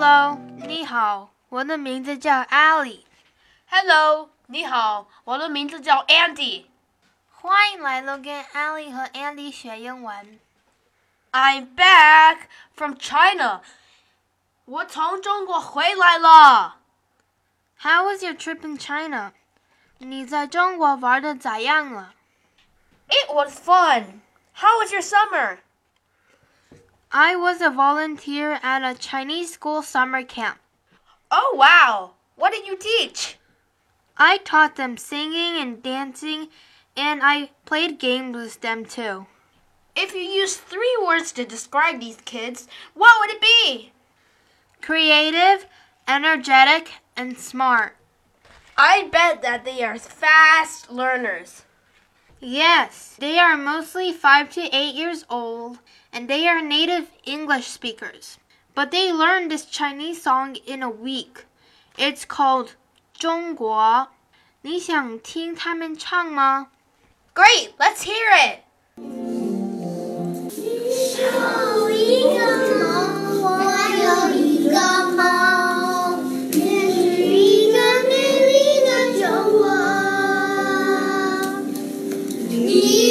Hello，你好，我的名字叫 Ally。Hello，你好，我的名字叫 Andy。欢迎来到跟 Ally 和 Andy 学英文。I'm back from China。我从中国回来了。How was your trip in China？你在中国玩的咋样了？It was fun. How was your summer? I was a volunteer at a Chinese school summer camp. Oh wow. What did you teach? I taught them singing and dancing, and I played games with them too. If you use three words to describe these kids, what would it be? Creative, energetic, and smart. I bet that they are fast learners. Yes, they are mostly 5 to 8 years old, and they are native English speakers. But they learned this Chinese song in a week. It's called 中国。你想听他们唱吗？ Great, let's hear it. E